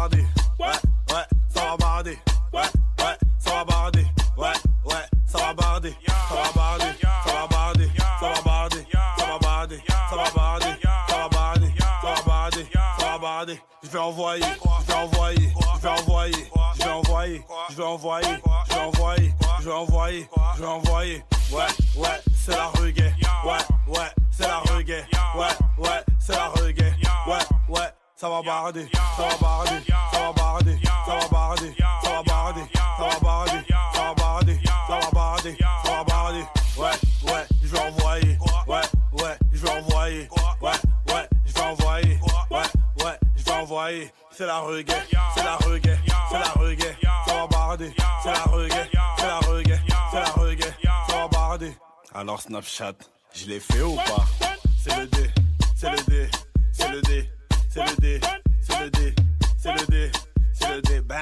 barder. Ouais, ouais, ça va barder. Ouais, ouais, ça va barder. Ouais, ouais, ça va barder. Ça va barder. Ça va barder. Ça va barder. Ça va barder. Ça va barder. Ça va barder. Ça va barder. Ça va barder. Je vais envoyer. Je vais envoyer. Je vais envoyer. Je vais envoyer. Je vais envoyer. Je vais envoyer. Je vais envoyer. Je vais envoyer. Ouais, ouais, c'est la reggae. Ouais, ça va barder. Ça va barder. Ça va barder. Ça va barder. Ça va barder. Ça va barder. Ça va barder. Ça va barder. Ça va barder. Ouais, ouais, je vais envoyer. Ouais, ouais, je vais envoyer. Ouais, ouais, je vais envoyer. Ouais, ouais, je vais envoyer. C'est la reggae. C'est la reggae. C'est la reggae. Ça va barder. C'est la reggae. C'est la reggae. C'est la reggae. Ça va barder. Alors Snapchat, je l'ai fait ou pas? C'est le D, c'est le D, c'est le D, c'est le D, c'est le D, c'est le D, c'est le D, bang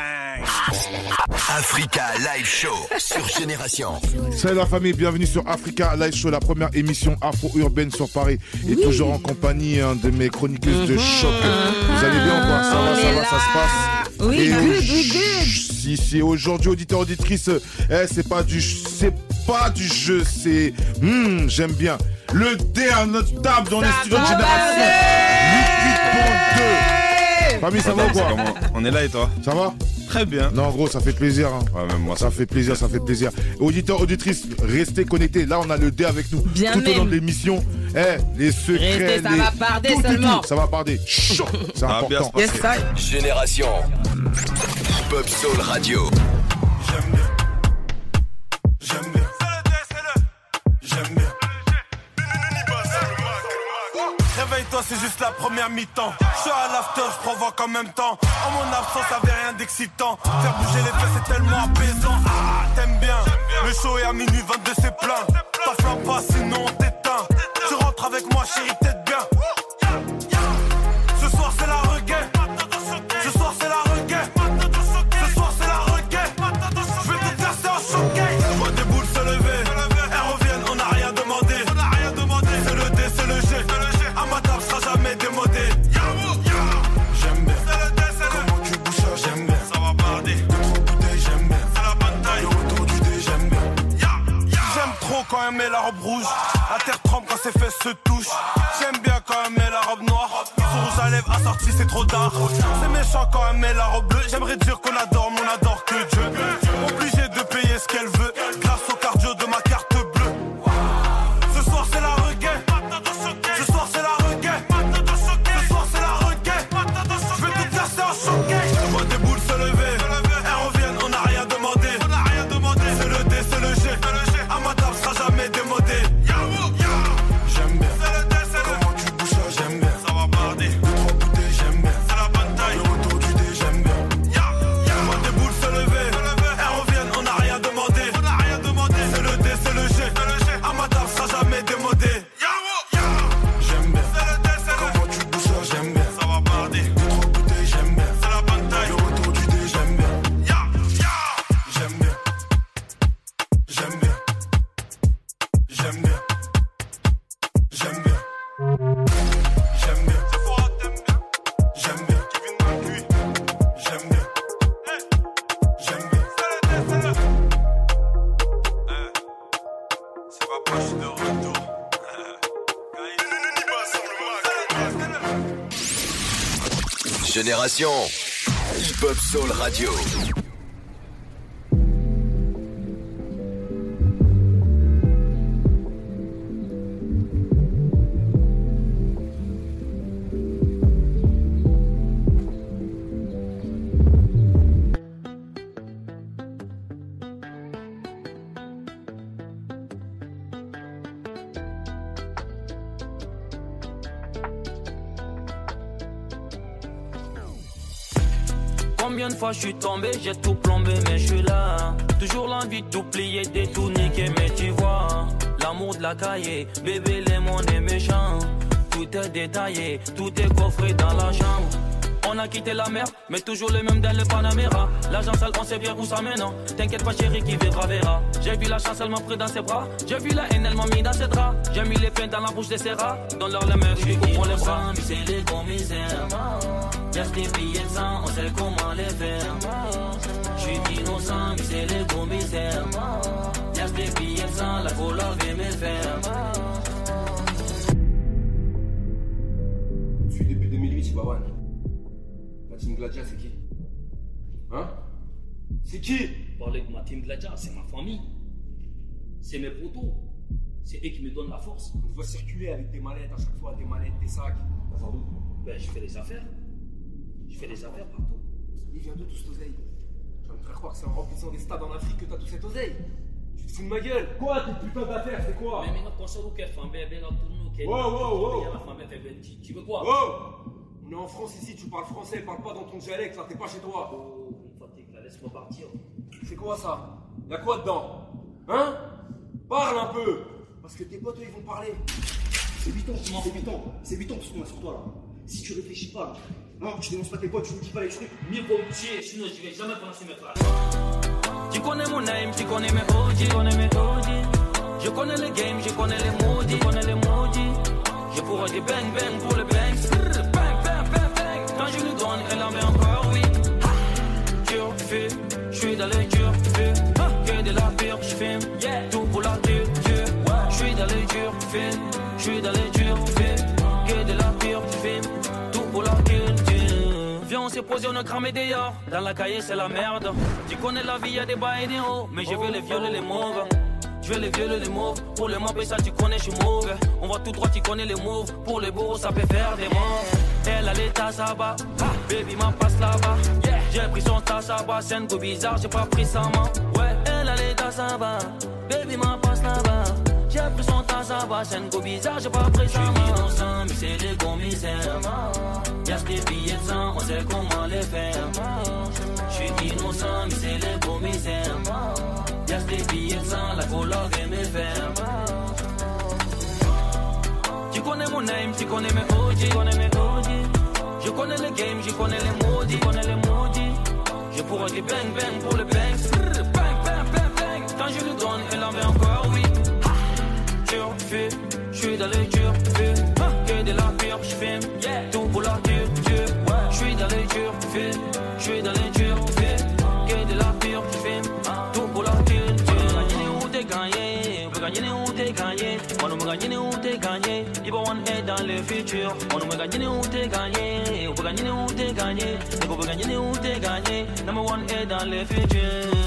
Africa Live Show sur Génération. Salut la famille, bienvenue sur Africa Live Show, la première émission afro-urbaine sur Paris. Et toujours en compagnie hein, de mes chroniqueuses de choc. Vous allez bien ou quoi Ça va, ça va, ça se passe? Oui, Et good, oui, good. Si, si, aujourd'hui, auditeur, auditrice, eh, c'est pas du, c'est pas du jeu, c'est, hmm, j'aime bien. Le dé à notre table dans les studios de Génération. 88.2. Famille, ça va ou quoi Comment On est là et toi Ça va Très bien. Non, gros, ça fait plaisir. hein. Ouais, même moi, Ça fait plaisir, ça fait plaisir. Auditeurs, auditrices, restez connectés. Là, on a le dé avec nous Bien tout au long de l'émission. Eh, les secrets. Restez, ça les- va barder tout, seulement. tout, ça va barder. Chaud. C'est va bien important. se Yes, ça. Génération. Pop Soul Radio. J'aime bien. C'est juste la première mi-temps. Je suis à l'after, je provoque en même temps. En mon absence, avait rien d'excitant. Faire bouger les fesses, c'est tellement apaisant. Ah, t'aimes bien. Le show est à minuit 22, c'est plein. T'enflamme pas, sinon on t'éteint. Tu rentres avec moi, chérie, t'aides la terre tremble quand ses fesses se touchent. J'aime bien quand elle met la robe noire. Son rouge à lèvres assorti, c'est trop tard. C'est méchant quand elle met la robe bleue. J'aimerais dire qu'on adore, mais on adore que Dieu. Obligé de Génération. Hip Hop Soul Radio. Fois je suis tombé, j'ai tout plombé, mais je suis là. Toujours l'envie de tout plier, de tout niquer, mais tu vois. L'amour de la cahier, bébé, les mondes est méchant. Tout est détaillé, tout est coffré dans la chambre. On a quitté la mer, mais toujours le même dans le Panamera. L'agent sale, on sait bien où ça mène. hein. T'inquiète pas, chérie, qui verra, verra. J'ai vu la chance, elle m'a pris dans ses bras. J'ai vu la haine, elle m'a mis dans ses draps. J'ai mis les peines dans la bouche des serras. Dans leur mer, je lui les bras. C'est les gros. Y'a des billets de sang, on sait comment les faire. J'suis innocent, mais c'est les commissaires. Y'a des billets de sang, la couleur vient me faire. Je suis depuis 2008, Bawan. La team Gladia, c'est qui? Hein? C'est qui? Parler de ma team Gladia, c'est ma famille. C'est mes potos. C'est eux qui me donnent la force. On doit circuler avec des mallettes à chaque fois, des mallettes, des sacs. Ben, je fais des affaires. Je fais des affaires partout. Il vient d'où tout cet oseille Tu vas me faire croire que c'est en remplissant des stades en Afrique que t'as tout cet oseille Tu te fous de ma gueule Quoi tes putains d'affaires, c'est quoi Mais maintenant, quand ça vous qu'elle fait un bébé dans tout le monde, Wow, wow, wow. tu- Tu veux quoi Oh On est en France ici, tu parles français, parle pas dans ton dialecte, là t'es pas chez toi. Oh, fatigue, là, laisse-moi partir. C'est quoi ça? Y'a quoi dedans? Hein? Parle un peu Parce que tes potes, eux, ils vont parler. C'est biton, c'est biton, c'est biton tout ce qu'on a sur toi là. Si tu réfléchis pas, non, tu dénonces pas tes potes, tu nous dis pas les trucs. Mieux vaut me tuer, sinon je vais jamais prononcer mes phrases. Tu connais mon name, tu connais mes OG, tu connais mes OG. Je connais le game, je connais les maudits, je connais les maudits. Je pourrais dire bang bang pour le bang, bang bang bang bang. Quand je lui donne, elle en met encore oui. Dur feu, je suis dans le dur feu. Que de la pire, je filme, tout pour la dure. Je suis dans le dur feu, je suis dans le posé, on a cramé dehors. Dans la cahier, c'est la merde. Tu connais la vie, y'a des bas et des hauts. Mais je veux les violer, les mauvais. Je vais les violer, les mauves. Pour les mauvais, ça, tu connais, je suis mauvais. On va tout droit, tu connais les moves. Pour les beaux, ça peut faire des morts. Elle a l'état, ça va. Baby, ma passe là-bas. J'ai pris son tas, ça va. C'est un goût bizarre, j'ai pas pris sa main. Ouais, elle a l'état, ça. Baby, ma passe là-bas. J'ai pris son tas, ça va. C'est un goût bizarre, j'ai pas pris main. J'suis innocent, mais c'est des commissaires. Y'a des billets de sang, on sait comment les faire. J'suis innocent, mais c'est les commissaires. Y'a des billets de sang, la couleur vient me faire. Tu connais mon name, tu connais mes OG, tu connais mes OG. Je connais le game, je connais les maudits, je connais les maudits. Je pourrais dire bang bang pour le bang, bang bang bang bang. Quand je lui donne, elle en met encore feu, je suis dans le dur feu. Que de la pire, je filme, tout pour la dure dure. Je suis dans le dur feu, je suis dans le dur feu. Que de la pire, je filme, tout pour la dure dure. Gagner ou t'es gagné, on peut gagner ou t'es gagné. On peut gagner ou t'es gagné. Il va one est dans le futur. On peut gagner ou t'es gagné, on peut gagner ou t'es gagné. On peut gagner ou t'es gagné. Number one est dans le futur.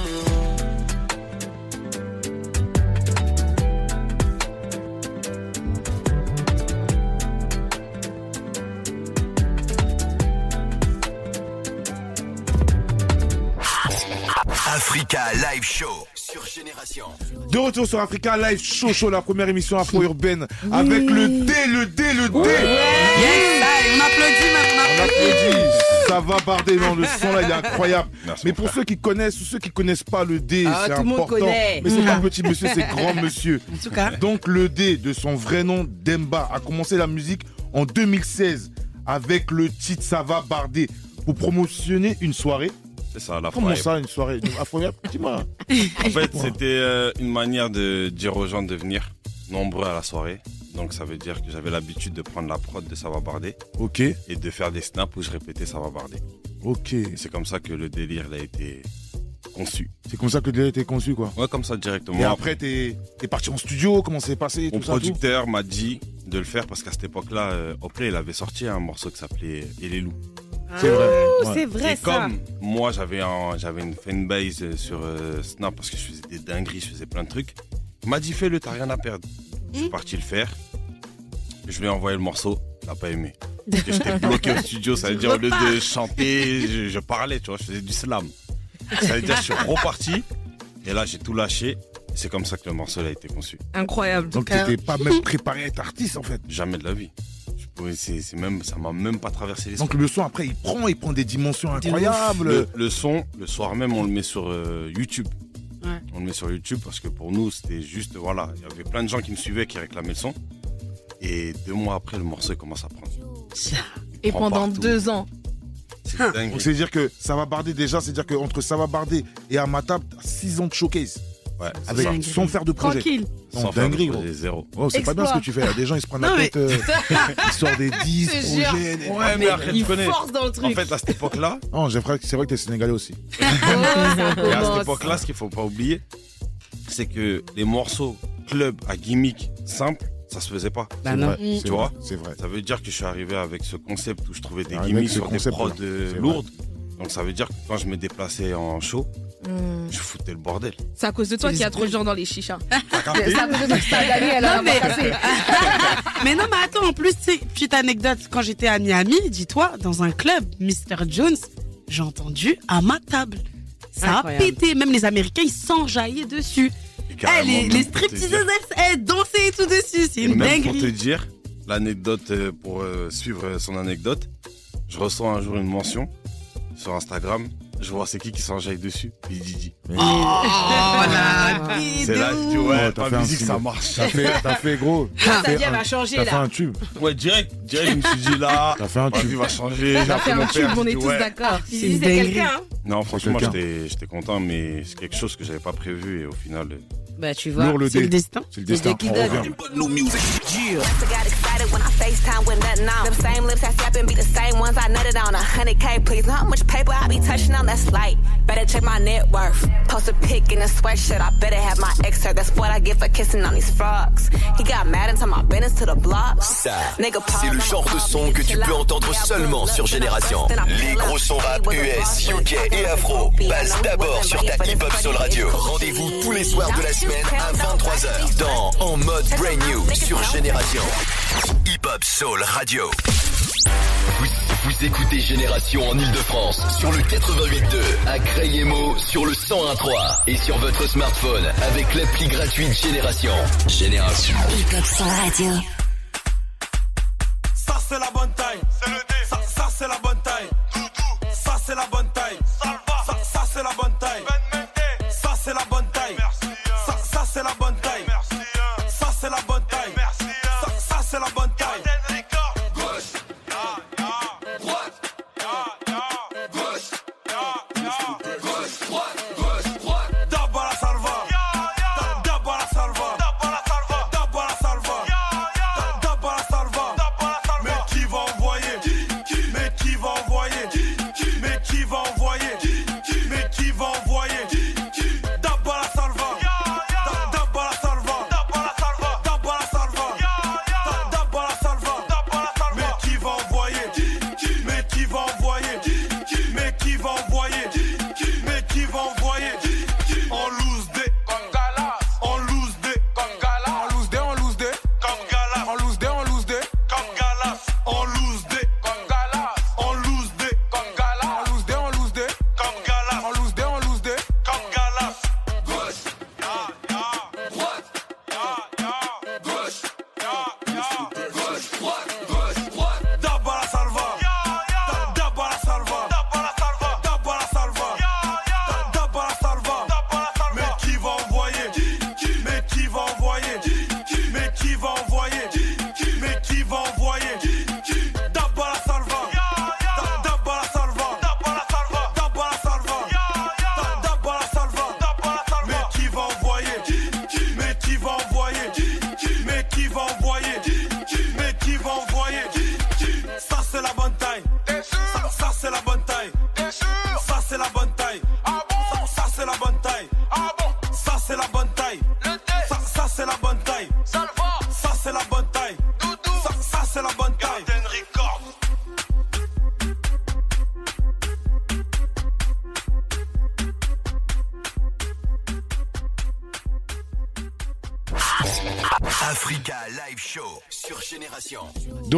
Africa Live Show sur Génération. De retour sur Africa Live Show Show, la première émission afro-urbaine avec le D, le D, le D. Yes, allez, on applaudit maintenant. On applaudit. Ça va barder, non, le son là il est incroyable. Merci, Mais pour frère. ceux qui connaissent ou ceux qui connaissent pas le D, Ah, c'est tout le monde important. connaît. Mais c'est pas petit monsieur, c'est grand monsieur. En tout cas. Donc le D de son vrai nom, Demba, a commencé la musique en 2016 avec le titre Ça va barder pour promotionner une soirée. C'est ça, la Comment ça, une soirée Dis-moi. En fait, c'était euh, une manière de dire aux gens de venir nombreux à la soirée. Donc ça veut dire que j'avais l'habitude de prendre la prod de va barder Ok, et de faire des snaps où je répétais va barder. ok. Et c'est comme ça que le délire il a été conçu. C'est comme ça que le délire était conçu quoi. Ouais, comme ça directement. Et après, t'es es parti en studio, comment c'est passé Mon tout producteur m'a dit de le faire parce qu'à cette époque-là, euh, Oprah, il avait sorti un morceau qui s'appelait Et les loups. C'est vrai. Ouais. C'est vrai et ça. comme moi, j'avais un- j'avais une fanbase euh, sur euh, Snap parce que je faisais des dingueries, je faisais plein de trucs, il m'a dit fais-le, t'as rien à perdre. Je suis parti le faire. Je lui ai envoyé le morceau, il n'a pas aimé. Parce que j'étais bloqué au studio, ça veut dire au lieu de chanter, je, je parlais, tu vois, je faisais du slam. Ça veut dire que je suis reparti et là j'ai tout lâché. C'est comme ça que le morceau a été conçu. Incroyable. Donc t'étais pas même préparé à être artiste en fait. Jamais de la vie. Pouvais- c'est même, ça m'a même pas traversé l'esprit. Donc le son après il prend, il prend des dimensions incroyables. Le, le son, le soir même, on le met sur euh, YouTube. Ouais. On le met sur YouTube parce que pour nous, c'était juste, voilà, il y avait plein de gens qui me suivaient, qui réclamaient le son. Et deux mois après, le morceau commence à prendre. Il Et prend pendant partout. deux ans. C'est Hein. dingue. Donc c'est dire que ça va barder déjà, c'est dire qu'entre ça va barder et à ma table, 6 ans de showcase. Ouais, Avec, faire de projet. Tranquille. Non, Sans faire de dinguerie, gros. zéro. Oh, c'est pas bien ce que tu fais. Il y a des gens, ils se prennent Non, la mais- tête. euh, ils sortent des 10 Je te jure. projets. des- Ouais, mais arrête, il tu connais. dans le truc. En fait, à cette époque-là, Non, j'ai vrai que c'est vrai que t'es sénégalais aussi. Oh, et à cette époque-là, ce qu'il faut pas oublier, c'est que les morceaux club à gimmick simple, ça se faisait pas. Bah C'est non. vrai, c'est Tu vrai, vois C'est vrai. Ça veut dire que je suis arrivé avec ce concept où je trouvais des Ah, gimmicks sur des prods là. vrai. Donc ça veut dire que quand je me déplaçais en show, Hmm. je foutais le bordel. C'est à cause de toi qu'il y a trop de gens dans les chichas. C'est à cause de toi que t'as gagné, elle a Non, mais-. Mais non, mais attends, en plus, petite anecdote, quand j'étais à Miami, dis-toi, dans un club, Mr. Jones, j'ai entendu à ma table. Ça Incroyable. a pété, même les Américains, ils s'enjaillaient dessus. Et Eh, les, les stripteaseuses, elles, elles dansaient et tout dessus, c'est une même pour te dinguerie. dire, l'anecdote, euh, pour euh, suivre euh, son anecdote, je reçois un jour une mention sur Instagram. Je vois c'est qui qui s'enjaille dessus. Puis Didi. Oh, la vie C'est là que ouf. ouais, t'as pas fait un musique, ça marche. T'as fait, t'as fait gros. Ta T'as fait vie, elle un- va changer T'as fait là. un tube. Ouais, direct, direct, je me suis dit là, T'as fait un tube. vie va changer. T'as J'ai fait un tube, père, on est tous ouais. d'accord. C'est quelqu'un. hein. Non, franchement, j'étais j'étais content, mais c'est quelque chose que j'avais pas prévu et au final. euh, Bah, tu vois. C'est le destin. C'est le destin. qui On donne. Nutted on. A hundred K, please. Know how much paper I be touching on? That's light. Better check my net worth. Post a pic in a sweatshirt. I better have my ex hurt. That's what I get for kissing on these frogs. He got mad and told my business to the block. Ça, c'est le genre de son que tu peux entendre seulement sur Génération. Les gros sons rap US, UK et Afro passent d'abord sur ta Hip Hop Soul Radio. Rendez-vous tous les soirs de la semaine à 23h dans En mode Brand New sur Génération. Hip Hop Soul Radio. Vous, écoutez Génération en Ile-de-France sur le 88.2, à Crayemo sur le 101.3 et sur votre smartphone avec l'appli gratuite Génération. Génération. Hip Hop Soul Radio. Ça c'est la bonne taille. Ça, ça c'est la bonne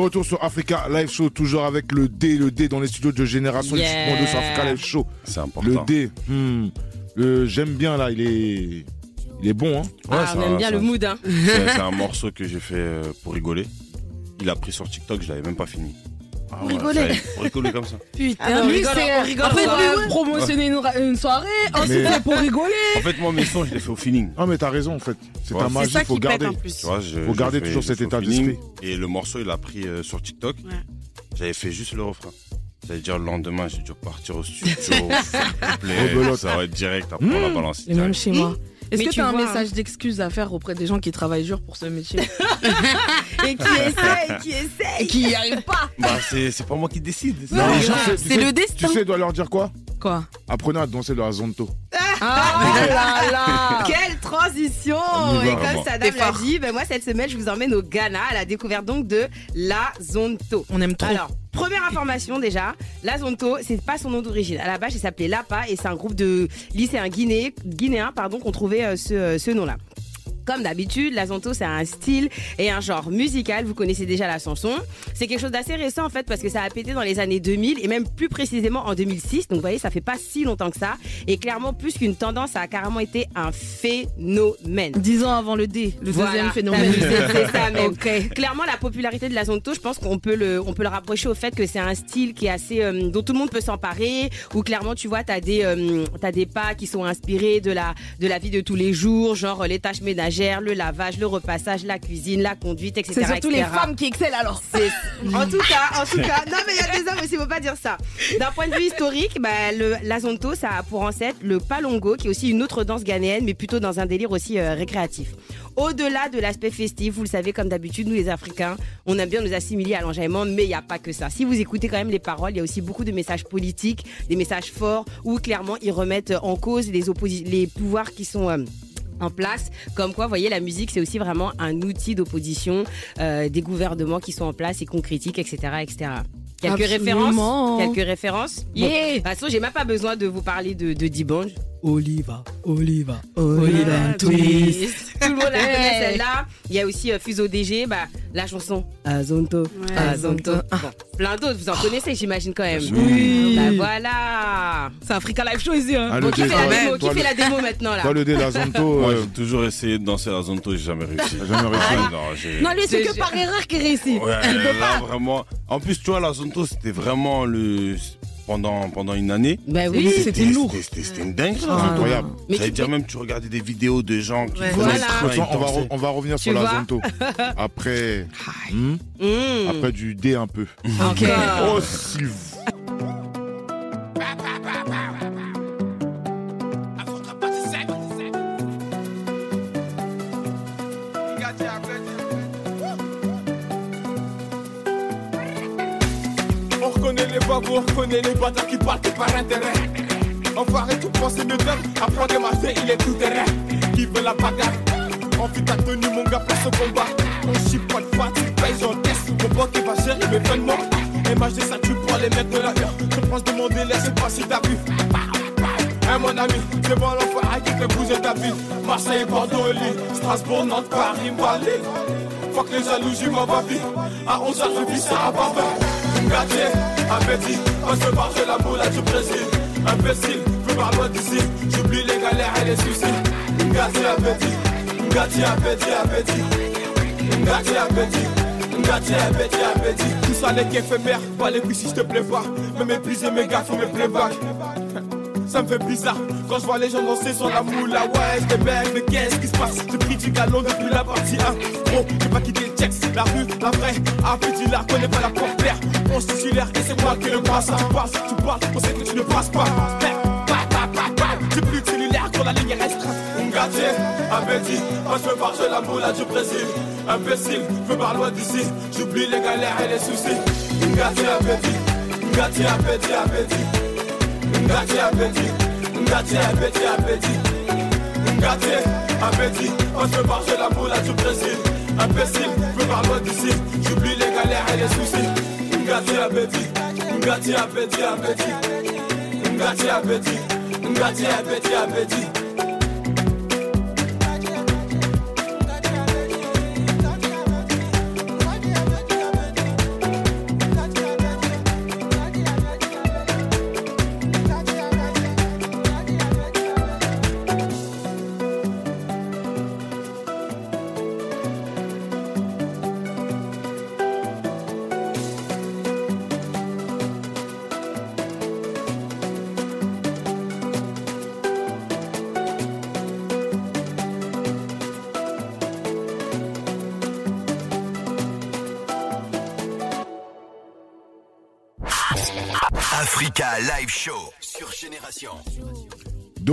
retour sur Africa Live Show, toujours avec le D, le D dans les studios de Génération Yeah. Équipement 2 sur Africa Live Show. C'est important. Le D, hmm, j'aime bien là, il est, il est bon. Hein. Ah, c'est on aime un- bien le mood, hein. C'est c'est un morceau que j'ai fait euh, pour rigoler. Il a pris sur TikTok, je l'avais même pas fini. Rigoler. J'avais- Pour rigoler comme ça. Putain, Ah, lui, rigole, c'est. on rigole, En fait, lui, promotionner une, une soirée, ensuite c'est pour rigoler. En fait, moi, mes sons, je les fais au feeling. Ah mais t'as raison en fait, c'est C'est magie, faut garder. Faut garder fais- toujours cet état d'esprit. Et le morceau, il a pris euh, sur TikTok. Ouais. J'avais fait juste le refrain. J'allais dire le lendemain, j'ai dû repartir au studio. s'il te plaît. Rebelote. ça va être direct, après on la balance. Et même chez moi. Est-ce que tu as un vois, message d'excuse à faire auprès des gens qui travaillent dur pour ce métier Et qui essaye, qui essaye. Et qui n'y arrivent pas Bah, c'est c'est pas moi qui décide. c'est Non, les mais gens. tu sais- tu sais- Tu sais, il doit leur dire quoi? Quoi? Apprenez à danser dans la zonto. Ah là là Quelle transition Et comme. Sadam T'es l'a dit, ben moi cette semaine je vous emmène au Ghana à la découverte donc de la Zonto. On aime trop. Alors, première information déjà, la Zonto, c'est pas son nom d'origine. À la base, il s'appelait Lapa et c'est un groupe de lycéens guinéens, guinéens pardon, qu'on trouvait euh, ce, euh, ce nom-là. Comme d'habitude, la Zonto, c'est un style et un genre musical. Vous connaissez déjà la chanson. C'est quelque chose d'assez récent, en fait, parce que ça a pété dans les années 2000 et même plus précisément en 2006. Donc, vous voyez, ça fait pas si longtemps que ça. Et clairement, plus qu'une tendance, ça a carrément été un phénomène. Dix ans avant le D, le Voilà, deuxième phénomène. C'est ça même. Clairement, la popularité de la Zonto, je pense qu'on peut le, on peut le rapprocher au fait que c'est un style qui est assez, euh, dont tout le monde peut s'emparer. Où clairement, tu vois, t'as des, euh, t'as des pas qui sont inspirés de la, de la vie de tous les jours, genre euh, les tâches ménagères, le lavage, le repassage, la cuisine, la conduite, etc. C'est surtout les etc.. femmes qui excellent alors. En tout cas, en tout cas, non mais il y a des hommes aussi, faut pas dire ça. D'un point de vue historique, bah, le, la zonto, ça a pour ancêtre le palongo, qui est aussi une autre danse ghanéenne, mais plutôt dans un délire aussi euh, récréatif. Au-delà de l'aspect festif, vous le savez, comme d'habitude, nous les Africains, on aime bien nous assimiler à l'enjaillement, mais il n'y a pas que ça. Si vous écoutez quand même les paroles, il y a aussi beaucoup de messages politiques, des messages forts, où clairement ils remettent en cause les, les pouvoirs qui sont... euh, en place. Comme quoi, voyez, la musique, c'est aussi vraiment un outil d'opposition euh, des gouvernements qui sont en place et qu'on critique, etc., etc. Quelques Absolument. références Quelques références Bon, Yeah. De toute façon, j'ai même pas besoin de vous parler de, de Dibange. Oliva, Oliva, Oliva twist. Tout le monde la connaît celle-là. Il y a aussi euh, Fuso DG, bah, la chanson Azonto. Azonto. Bon, plein d'autres, vous en connaissez, j'imagine quand même. Oui. Bah voilà. C'est Africa Live Show ici. Hein. Ah, Bon, qui dé- fait la démo, toi, qui fait le- la démo maintenant là Toi, le dé, la zonto. Moi, euh, j'ai toujours essayé de danser la zonto, j'ai jamais réussi. J'ai jamais réussi. Non, j'ai- Non, lui, c'est que par erreur qu'il réussit. Ouais, Il peut là, pas. vraiment. En plus, tu vois, la c'était vraiment le. Pendant, pendant une année. Bah oui. C'était lourd. C'était- une dingue. Ah, incroyable. J'allais dire même, tu regardais des vidéos de gens qui Ouais. Voilà. train, on va, re- on va revenir sur Tu la zonto. Après. Hmm Mmh. Après du dé un peu. Ok. Oh, Sylvain. On on reconnaît les bâtards qui partent par intérêt. Enfoiré, tout penser de dingue. Apprends des il est tout terrain. Qui veut la bagarre? Envie ta tenue, mon gars, place au combat. On chie pas de fatigue, paye, j'encaisse. Mon banque va gérer mes vêtements. MHD, ça tue pour les mecs de la rue. Je pense demander, laisse pas si t'as vu. Hein, mon ami, c'est bon l'enfoiré qui fait bouger ta ville. Marseille, Bordeaux, Lille, Strasbourg, Nantes, Paris, Malais. Fuck les jalousies, ma baby. À 11h, je vis ça à Barbin. Gâté, on se barre la boule du Brésil. Imbécile, voir loin d'ici. J'oublie les galères et les soucis. Gâté, appétit, gâté, appétit, appétit. Gâté, appétit. Gâté, appétit, appétit. Tout ça n'est qu'éphémère, pas les couilles si je te plais pas. Me mépriser mes gars, faut me playback. Ça me fait bizarre quand je vois les gens danser sur la moula. Ouais, je débaisse, mais qu'est-ce qui se passe? J'ai pris du galon depuis la partie 1. Gros, j'ai pas quitté le checks, la rue, la vraie. Appétit là, connais pas la porte-l'air. On se et c'est moi qui le passe. Tu passes, tu parles, on sait que tu ne passes pas. J'ai plus de cellulaire quand la ligne est restreinte. Ngati, appétit, moi je veux marcher la moula du Brésil. Imbécile, veux voir loin d'ici. J'oublie les galères et les soucis. Ngati, appétit, Ngati, appétit, appétit. Ngati appétit, Ngati appétit, appétit. Ngati appétit, on se marche la moula du Brésil. Imbécile, veux voir loin d'ici. J'oublie les galères et les soucis. Ngati appétit, Ngati appétit, appétit. Ngati appétit, Ngati appétit, appétit.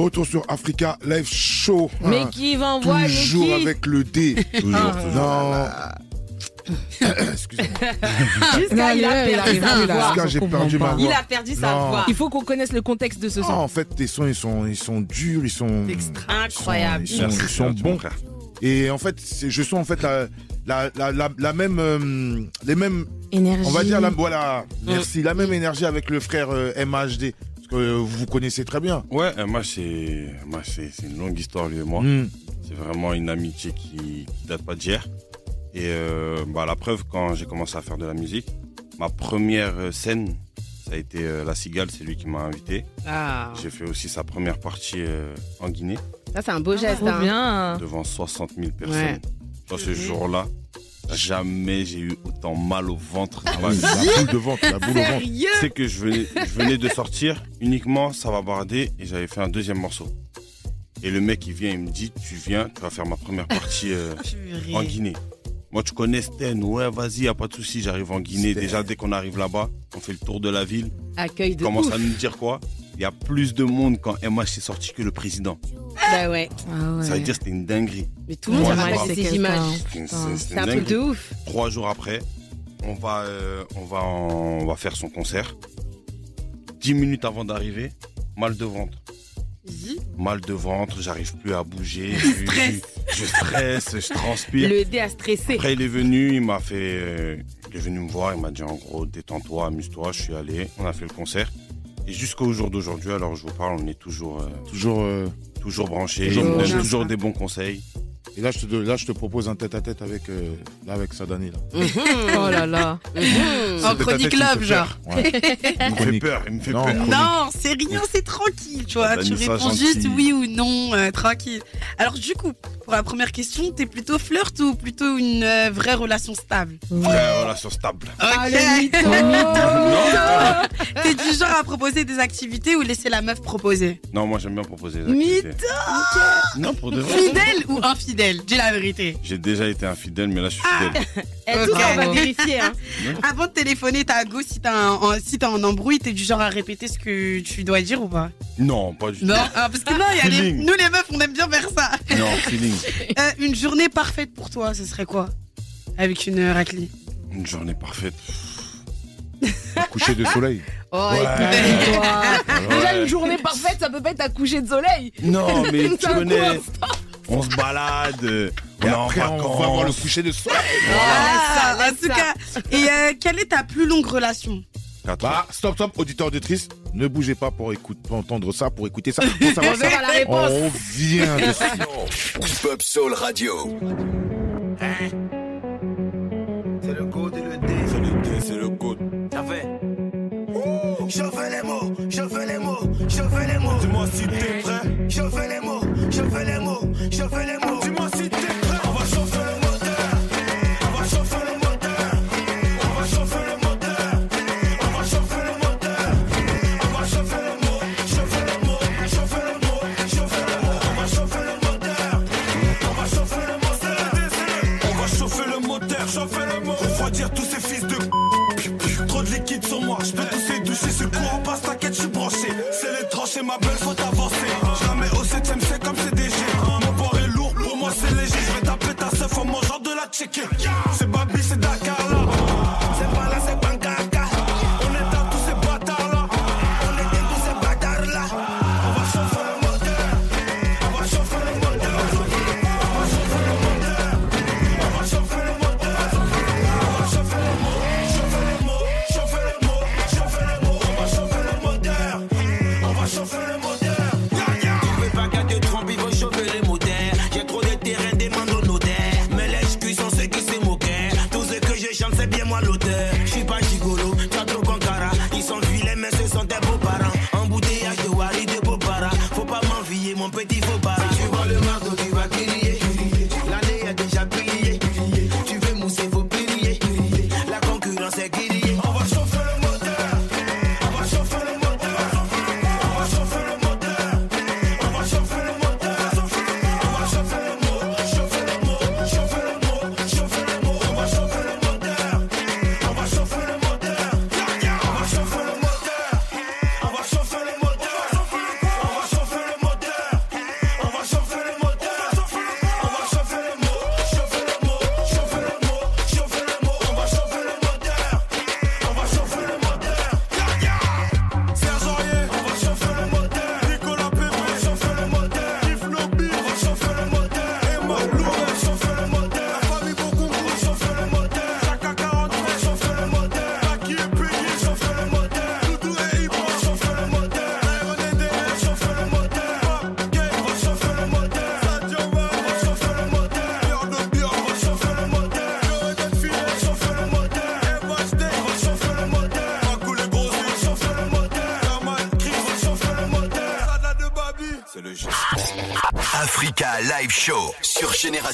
Retour sur Africa Live Show. Mais Hein. qui va envoyer Toujours qui avec le D. Toujours, Non. toujours. Jusqu'à il a perdu sa voix. Jusqu'à j'ai perdu ma voix. Il a perdu sa Non. voix. Il faut qu'on connaisse le contexte de ce Ah, son. en fait, tes sons, ils sont, ils sont durs, ils sont Incroyable. Ils sont, ils sont- ils sont bons. Et en fait, je sens en fait la, la, la, la, la même, euh, les mêmes, Énergie. on va dire la, voilà, merci, la même énergie avec le frère euh, MHD, que euh, vous vous connaissez très bien. Ouais, euh, moi c'est moi c'est c'est une longue histoire lui et moi. Mm. C'est vraiment une amitié qui, qui date pas d'hier. Et euh, bah la preuve quand j'ai commencé à faire de la musique, ma première scène ça a été euh, la Cigale, c'est lui qui m'a invité. Ah. J'ai fait aussi sa première partie euh, en Guinée Ça, c'est un beau geste. Trop hein. bien. devant 60 000 personnes. Ouais. Dans ce jour-là, jamais j'ai eu autant mal au ventre. Ah oui, la boule de ventre, la boule au ventre. C'est que je venais, je venais de sortir uniquement ça va barder et j'avais fait un deuxième morceau. Et le mec il vient, il me dit tu viens, tu vas faire ma première partie euh, en Guinée. Moi tu connais Sten, ouais vas-y, y a pas de souci, j'arrive en Guinée. Déjà dès qu'on arrive là-bas, on fait le tour de la ville. Accueil Il de commence ouf. à nous dire quoi? Il y a plus de monde quand MH est sorti que le président. Bah ouais. Ah ouais. Ça veut dire que c'était une dinguerie. Mais tout le monde se c'est rappelle ces images. C'est- un truc de ouf. Trois jours après, on va, euh, on va, en- on va faire son concert. Dix minutes avant d'arriver, mal de ventre. Mal de ventre, j'arrive plus à bouger. je, Stress. je- je stresse, je transpire. Le dé a stressé. Après, il est venu, il m'a fait. euh, il est venu me voir, il m'a dit en gros, détends-toi, amuse-toi. Je suis allé, on a fait le concert. Et jusqu'au jour d'aujourd'hui, alors je vous parle, on est toujours. euh, Toujours, euh, toujours toujours branché. donne toujours des bons conseils. Et là, je te, là, je te propose un tête-à-tête avec, euh, là, avec Sadani. Là. Oh là là. En Ce chronique love, genre. Ouais. Il me fait peur, il me fait Non, peur. Non, c'est rien, c'est tranquille, tu vois. Tu réponds gentil. juste oui ou non, euh, tranquille. Alors du coup, pour la première question, t'es plutôt flirt ou plutôt une euh, vraie relation stable? Vraie relation stable. Ok. T'es du genre à proposer des activités ou laisser la meuf proposer? Non, moi j'aime bien proposer des Mytho activités. Non, pour de vrai. Fidèle ou infidèle? Dis la vérité. J'ai déjà été infidèle, mais là je suis Ah. fidèle. Eh, tout ça, on va vérifier. Hein. Avant de téléphoner ta go, si t'as un, en- si t'as un embrouille, t'es du genre à répéter ce que tu dois dire ou pas? Non, pas du Non, tout. ah, parce que non, il y a les- Feeling. nous les meufs, on aime bien faire ça. Non, feeling. Euh, une journée parfaite pour toi, ce serait quoi? Avec une euh, raclée. Une journée parfaite. Un coucher de soleil. Oh, Ouais. écoute-toi. Déjà, Ouais. une journée parfaite, ça peut pas être à coucher de soleil. Non, mais tu C'est un connais. Instant. On se balade, euh, on Et est en après, on va voir le coucher de soleil. Ah, ça, en tout cas. Et euh, quelle est ta plus longue relation? Quatre Bah, stop, stop, auditeur, auditrice. Ne bougez pas pour, écouter, pour entendre ça, pour écouter ça. Pour savoir On verra ça. la réponse. On vient de Hip-Hop Soul Radio. C'est le code et le D. C'est le D, c'est le code. Ça fait. Je les je fais les de la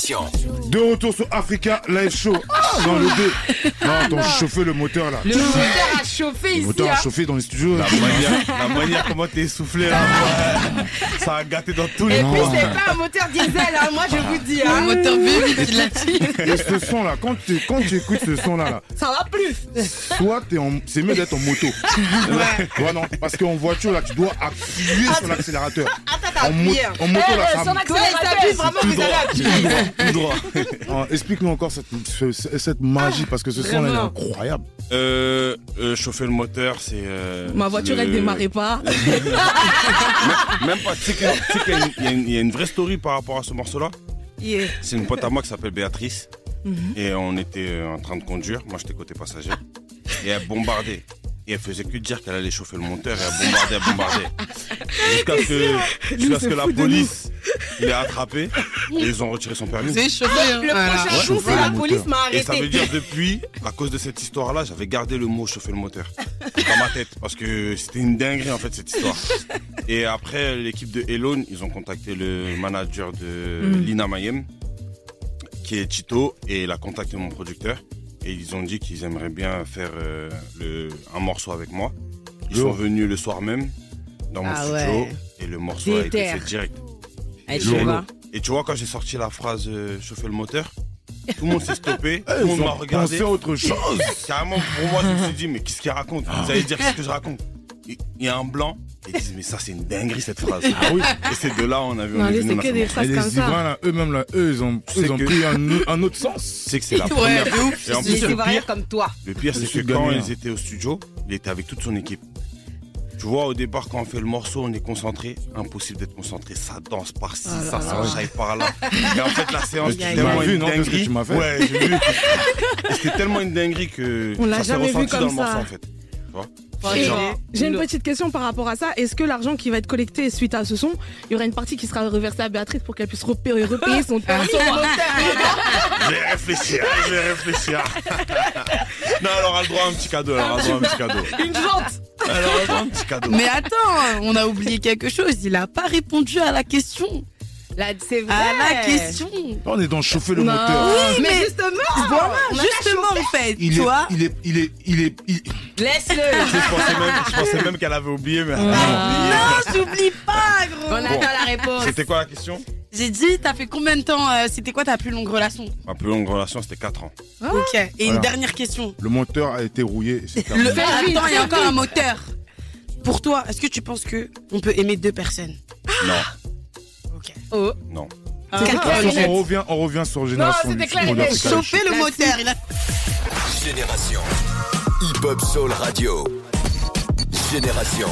Génération. De retour sur Africa Live Show. Ah, non, le 2. Non, attends, chauffer le moteur là. Le moteur a chauffé Le ici. moteur a hein. chauffé dans les studios. La manière, la manière comment t'es essoufflé là, ça a gâté dans tous les Et puis c'est pas un moteur diesel, hein, moi je vous dis. Hein. Un moteur V8 qui l'a dit. Et ce son là, quand tu, quand tu écoutes ce son là, là Ça va plus. soit t'es en, c'est mieux d'être en moto. Ouais. non, parce qu'en voiture là, tu dois appuyer sur l'accélérateur. En moto là, ça son vraiment, vous allez appuyer. tout droit, Explique-nous encore cette, ce- cette magie parce que ce son là il est incroyable. Euh, euh, chauffer le moteur, c'est. euh, Ma voiture, le- elle démarrait pas. Même pas. Tu sais qu'il y a une- vraie story par rapport à ce morceau-là? Yeah. C'est une pote à moi qui s'appelle Béatrice. Mhm. Et on était euh, en train de conduire. Moi, j'étais côté passager. Et elle bombardait. Et elle faisait que dire qu'elle allait chauffer le monteur. Et elle bombardait, elle bombardait. Jusqu'à ce que, jusqu'à ce que la police l'ait attrapé. Et ils ont retiré son permis. C'est chauffé. hein. Le Voilà. prochain Ouais, la police m'a Et ça veut arrêté. dire depuis, à cause de cette histoire-là, j'avais gardé le mot chauffer le moteur dans ma tête parce que c'était une dinguerie en fait cette histoire. Et après, l'équipe de Elone, ils ont contacté le manager de Mm. Lina Mayem, qui est Tito, et il a contacté mon producteur. Et ils ont dit qu'ils aimeraient bien faire euh, le, un morceau avec moi. Ils sont venus le soir même dans mon Ah studio ouais. et le morceau a été Déter. fait direct. Tu lourd. vois. Et tu vois, quand j'ai sorti la phrase euh, chauffer le moteur, tout le monde s'est stoppé, Eh, tout le monde m'a regardé. pensé à autre chose. Carrément, pour moi, je me suis dit, mais qu'est-ce qu'il raconte? Vous allez dire qu'est-ce que je raconte? Il y a un blanc, et ils disent, mais ça, c'est une dinguerie cette phrase. Ah oui. Et c'est de là on a vu. Non, c'est que des phrases comme les ça. Ivoiriens là, eux-mêmes là, eux ils ont, ils ont que- pris un, un autre sens. C'est que c'est la Ouais, première. de ouf. Et en plus, le pire, comme toi. le pire, c'est que quand gagné, ils étaient au studio, il était avec toute son équipe. Tu vois, au départ, quand on fait le morceau, on est concentré. Impossible d'être concentré. Ça danse par-ci, Ah ça s'enchaîne par là. Et en fait, la séance, Tu c'était tellement vu, une non, parce que dinguerie. tu m'as fait Ouais, j'ai vu. C'était tellement une dinguerie que On l'a ça s'est jamais vu ressenti comme dans le ça. morceau, en fait. Tu vois? J'ai une petite question par rapport à ça. Est-ce que l'argent qui va être collecté suite à ce son, il y aura une partie qui sera reversée à Béatrice pour qu'elle puisse repayer, repayer son permis Je vais réfléchir, je vais réfléchir. non, elle aura le droit à un petit cadeau, elle aura le droit à un petit cadeau. Une vente Elle aura le droit à un petit cadeau. Mais attends, on a oublié quelque chose. Il a pas répondu à la question. Là, c'est vrai. À la question. On est dans chauffer le Non. moteur. Oui, Mais mais justement, voilà, on a justement en fait, Il tu est, vois. il est, il est, il est, il- Laisse-le. Je pensais même, qu'elle avait oublié, mais elle a Non, j'oublie pas, gros. On attend la réponse. oublié. C'était quoi la question? J'ai dit, t'as fait combien de temps euh, C'était quoi ta plus longue relation? Ma plus longue relation, c'était 4 ans. Ok. Et une dernière question. le moteur a été rouillé. Le... Attends, il y a encore un moteur. Pour toi, est-ce que tu penses que on peut aimer deux personnes? Non. Oh. non. Ah, honnête. on revient, on revient sur Génération. c'était du clair, il Africain. Chauffer le moteur. Il a... Génération. Hip Hop Soul Radio. Génération.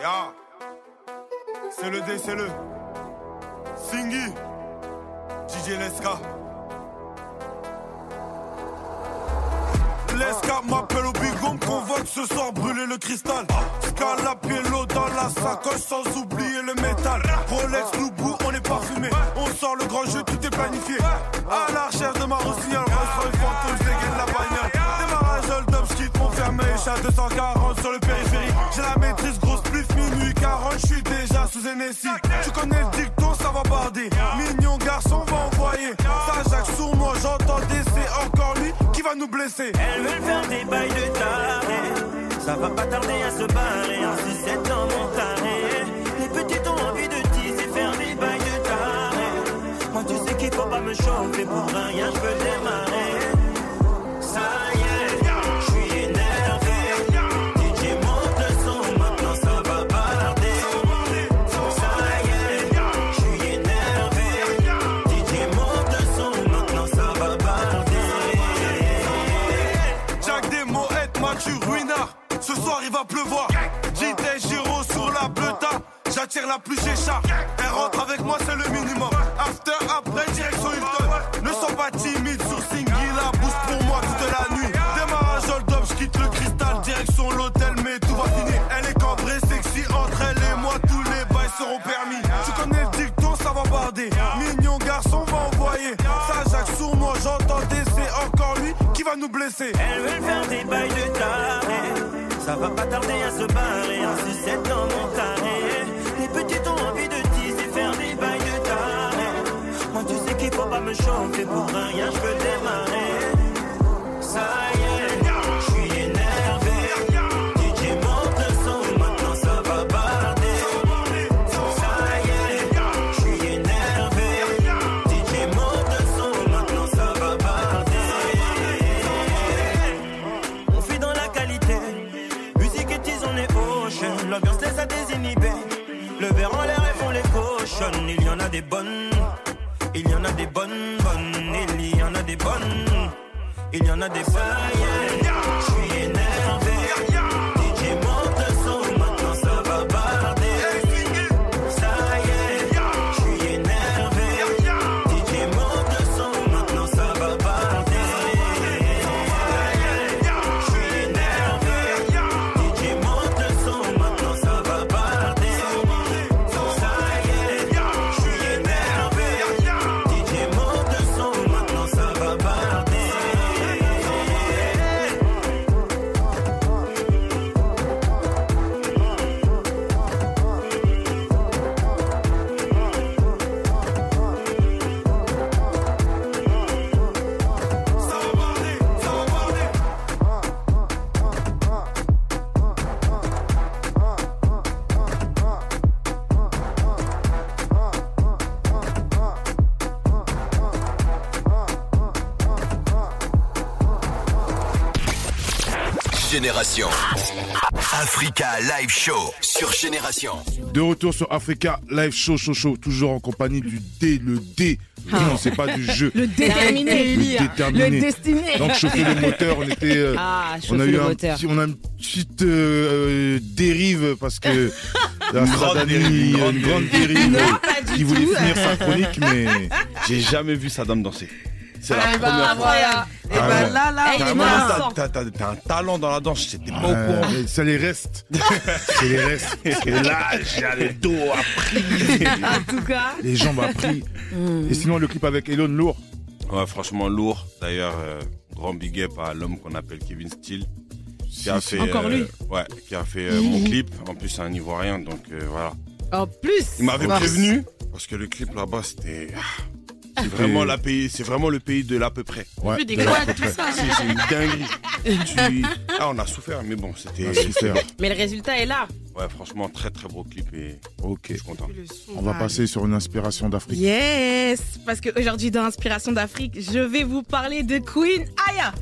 Ya, c'est le D, c'est le Singy, DJ Leska. Leska m'appelle au bigon, convoque ce soir brûler le cristal. Scalapier l'eau dans la sacoche sans oublier le métal. Rolex, Loubou, on est parfumé. On sort le grand jeu, tout est planifié. À la recherche de ma rossignol, Rolls fantôme, je dégaine la bagnole. Démarrage hold up, j'quitte mon fermé, chat 240 sur le périphérique. J'ai la maîtrise, grosse plus minuit 40, je suis déjà sous NSI. Tu connais le dicton, ça va barder. Mignon garçon, va envoyer. Ça, Jacques, sur moi, j'entends des c'est encore va nous blesser. Elles veulent faire des bails de taré. Ça va pas tarder à se barrer. En 6-7 dans mon taré. Les petites ont envie de teaser, faire des bails de taré. Moi, tu sais qu'il faut pas me chauffer pour rien, je veux démarrer. Ça pleuvoir. JT Giro sur la bleuta. J'attire la pluie, j'écharpe. Elle rentre avec moi, c'est le minimum. After, après, direction Hilton. Ne sois pas timide sur Singy, la boost pour moi toute la nuit. Démarrage hold up, j'quitte le cristal, direction l'hôtel, mais tout va finir. Elle est cambrée, sexy, entre elle et moi, tous les bails seront permis. Tu connais le dicton, ça va barder. Mignon garçon, va envoyer. Ça, Jacques, sur moi, j'entends des c'est encore lui qui va nous blesser. Elles veulent faire des bails de taré. Ça va pas tarder à se barrer en sucette dans mon carré. Les petites ont envie de teaser, faire des bails de taré. Moi, tu sais qu'il faut pas me chauffer pour rien, je veux démarrer. Ça Il y en a des bonnes. Il y en a des bonnes, bonnes. Il y en a des bonnes. Il y en a des bonnes. Je suis Génération. Africa Live Show sur Génération. De retour sur Africa Live Show, show, show, toujours en compagnie du D, le D. Ah. Non, c'est pas du jeu. Le déterminé. Le déterminé. Le destiné. Donc chauffer le moteur, on était, euh, Ah, on a eu le un moteur. petit, on a une petite euh, dérive parce que la Une grande dérive, une grande une grande dérive. dérive, Non, pas du qui voulait finir sa chronique, mais J'ai jamais vu Saddam danser. C'est la Ah, bah, première fois. voilà. Et ben Ah, là, là, Eh, il est Vraiment, mort. t'as- t'as- un talent dans la danse, j'étais pas au Euh, courant. mais ça les reste. c'est les restes. Et là, j'ai le dos appris. En tout cas. Les jambes appris. Et sinon, le clip avec Elon lourd. Ouais, franchement lourd. D'ailleurs, euh, grand big up à l'homme qu'on appelle Kevin Steele. Qui a fait. Encore euh, lui. Ouais, qui a fait euh, mon clip. En plus, c'est un Ivoirien, donc euh, voilà. En plus. Il m'avait prévenu parce que le clip là-bas, c'était. C'est vraiment, la pays, c'est vraiment le pays de l'à peu près. Ouais, de l'à peu tout près. ça. C'est c'est une dinguerie. Tu- Ah, on a souffert, mais bon, c'était. Mais le résultat est là. Ouais, franchement, très très beau clip et Ok. je suis content. On va passer sur une inspiration d'Afrique. Yes, parce qu'aujourd'hui dans Inspiration d'Afrique, je vais vous parler de Queen Aya.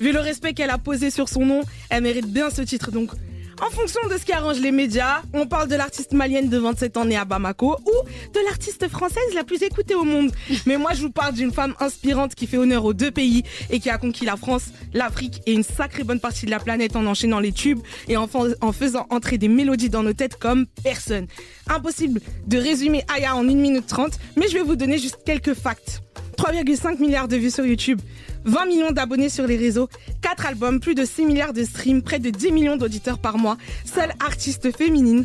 Vu le respect qu'elle a posé sur son nom, elle mérite bien ce titre. Donc, en fonction de ce qui arrange les médias, on parle de l'artiste malienne de 27 ans née à Bamako ou de l'artiste française la plus écoutée au monde. Mais moi, je vous parle d'une femme inspirante qui fait honneur aux deux pays et qui a conquis la France, l'Afrique et une sacrée bonne partie de la planète en enchaînant les tubes et en, fa- en faisant entrer des mélodies dans nos têtes comme personne. Impossible de résumer Aya en 1 minute 30, mais je vais vous donner juste quelques facts. 3,5 milliards de vues sur YouTube, 20 millions d'abonnés sur les réseaux, 4 albums, plus de 6 milliards de streams, près de 10 millions d'auditeurs par mois, seule artiste féminine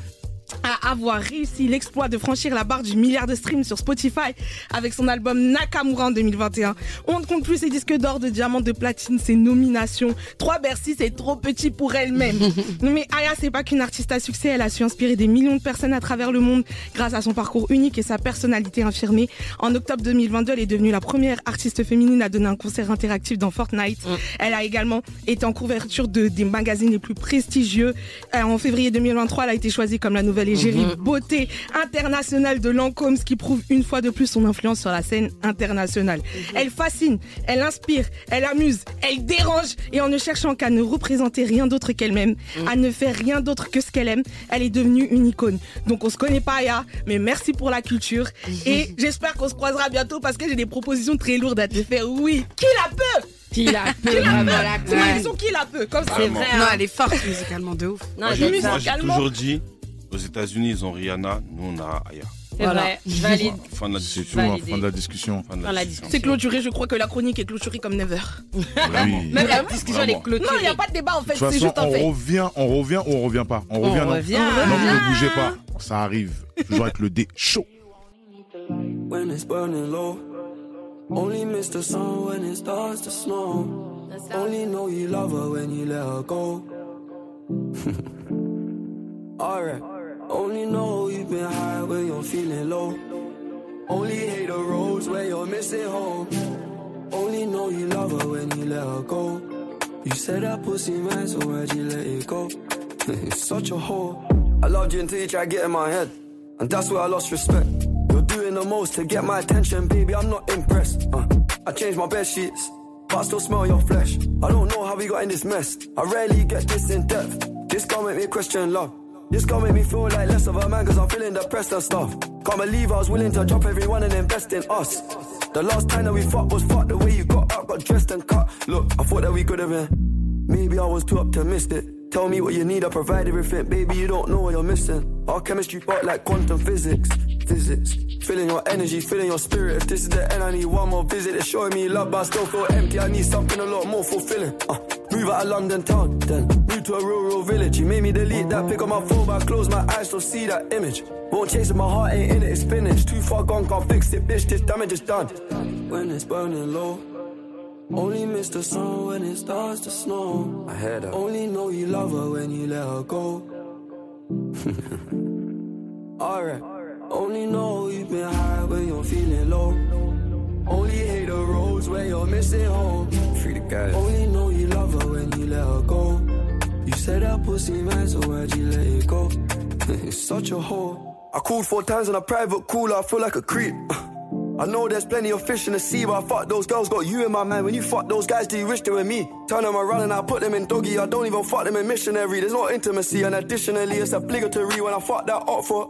à avoir réussi l'exploit de franchir la barre du milliard de streams sur Spotify avec son album Nakamura en 2021. On ne compte plus ses disques d'or, de diamants, de platine, ses nominations. 3 Bercy, c'est trop petit pour elle-même. Mais Aya, c'est pas qu'une artiste à succès, elle a su inspirer des millions de personnes à travers le monde grâce à son parcours unique et sa personnalité infirmée. En octobre 2022, elle est devenue la première artiste féminine à donner un concert interactif dans Fortnite. Elle a également été en couverture de, des magazines les plus prestigieux. Euh, en février 2023, elle a été choisie comme la nouvelle égérie Mhm. beauté internationale de Lancôme, ce qui prouve une fois de plus son influence sur la scène internationale. Elle fascine, elle inspire, elle amuse, elle dérange et en ne cherchant qu'à ne représenter rien d'autre qu'elle-même, à ne faire rien d'autre que ce qu'elle aime, elle est devenue une icône. Donc on se connaît pas Aya, mais merci pour la culture et j'espère qu'on se croisera bientôt parce que j'ai des propositions très lourdes à te faire. Oui, qui la peut? Qui la peut, Qui la vraiment, peut? la C'est qui la peut Comme ça. C'est vrai. Non, hein. elle est forte musicalement de ouf. Non, Moi, j'ai toujours dit, aux États-Unis, ils ont Rihanna, nous on a Aya. C'est vrai. Je valide. Fin de la discussion. fin de la discussion. Fin de Dans la discussion. C'est clôturé, je crois que la chronique est clôturée comme never. Oui. Même la Vraiment discussion, elle est Vraiment. clôturée. Non, il n'y a pas de débat en fait, De toute c'est façon, juste un on fait. revient, on revient ou on revient pas? On revient, non? revient. Non, vous ne bougez pas. Ça arrive. Toujours avec le D chaud. when it's burning low. Only miss the sun when it starts to snow. Only know you love her when you let her go. Alright. Only know you've been high when you're feeling low. Only hate the roads where you're missing home. Only know you love her when you let her go. You said that pussy man, so why'd you let it go? it's such a whore. I loved you until you tried to get in my head. And that's where I lost respect. You're doing the most to get my attention, baby. I'm not impressed. Uh, I changed my bed sheets, but I still smell your flesh. I don't know how we got in this mess. I rarely get this in depth. This can't make me question love. This can't make me feel like less of a man cause I'm feeling depressed and stuff. Can't believe I was willing to drop everyone and invest in us. The last time that we fucked was fucked the way you got up, got dressed and cut. Look, I thought that we could have been. Maybe I was too optimistic. Tell me what you need, I provide everything. Baby, you don't know what you're missing. Our chemistry part like quantum physics. Physics. Feeling your energy, feeling your spirit. If this is the end, I need one more visit. It's showing me love, but I still feel empty. I need something a lot more fulfilling. Uh, move out of London town, then move to a rural village. You made me delete that pick on my phone, but I close my eyes to see that image. Won't chase it, my heart ain't in it, it's finished. Too far gone, can't fix it, bitch. This damage is done. When it's burning low. Only miss the sun when it starts to snow. I heard her. Only know you love her when you let her go. Alright. Only know you've been high when you're feeling low. Only hate the roads where you're missing home. Free the guys. Only know you love her when you let her go. Said that pussy man, so why'd you let it go? it's such a whore. I called four times on a private call, I feel like a creep. I know there's plenty of fish in the sea, but I fuck those girls, got you in my mind. When you fuck those guys, do you wish they were me? Turn them around and I put them in doggy. I don't even fuck them in missionary. There's no intimacy, and additionally, it's obligatory when I fuck that up for.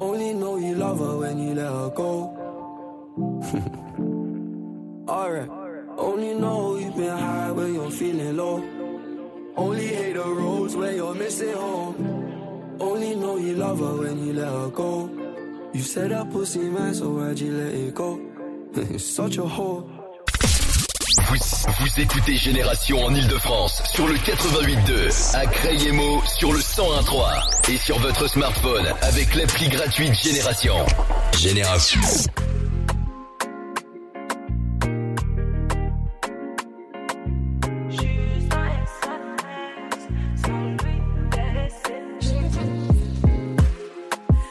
Only know you love her when you let her go. Alright. Only know you've been high when you're feeling low. Only hate the roads where you're missing home. Only know you love her when you let her go. You said that pussy man, so why'd you let it go? such a whore. Vous, écoutez Génération en Ile-de-France sur le 88.2, à Crayemo sur le 101.3 et sur votre smartphone avec l'appli gratuite Génération. Génération.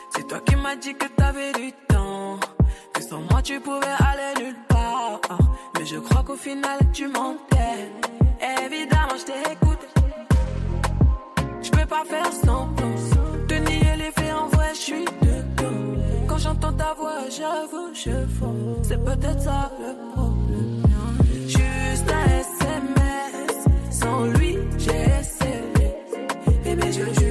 C'est toi qui m'as dit que t'avais du temps, que sans moi tu pouvais je crois qu'au final tu mentais. Évidemment, je t'ai écouté. Je peux pas faire semblant. Te nier les faits en vrai, je suis dedans. Quand j'entends ta voix, j'avoue, je fonds. C'est peut-être ça le problème. Juste un SMS. Sans lui, j'ai essayé. Bébé, je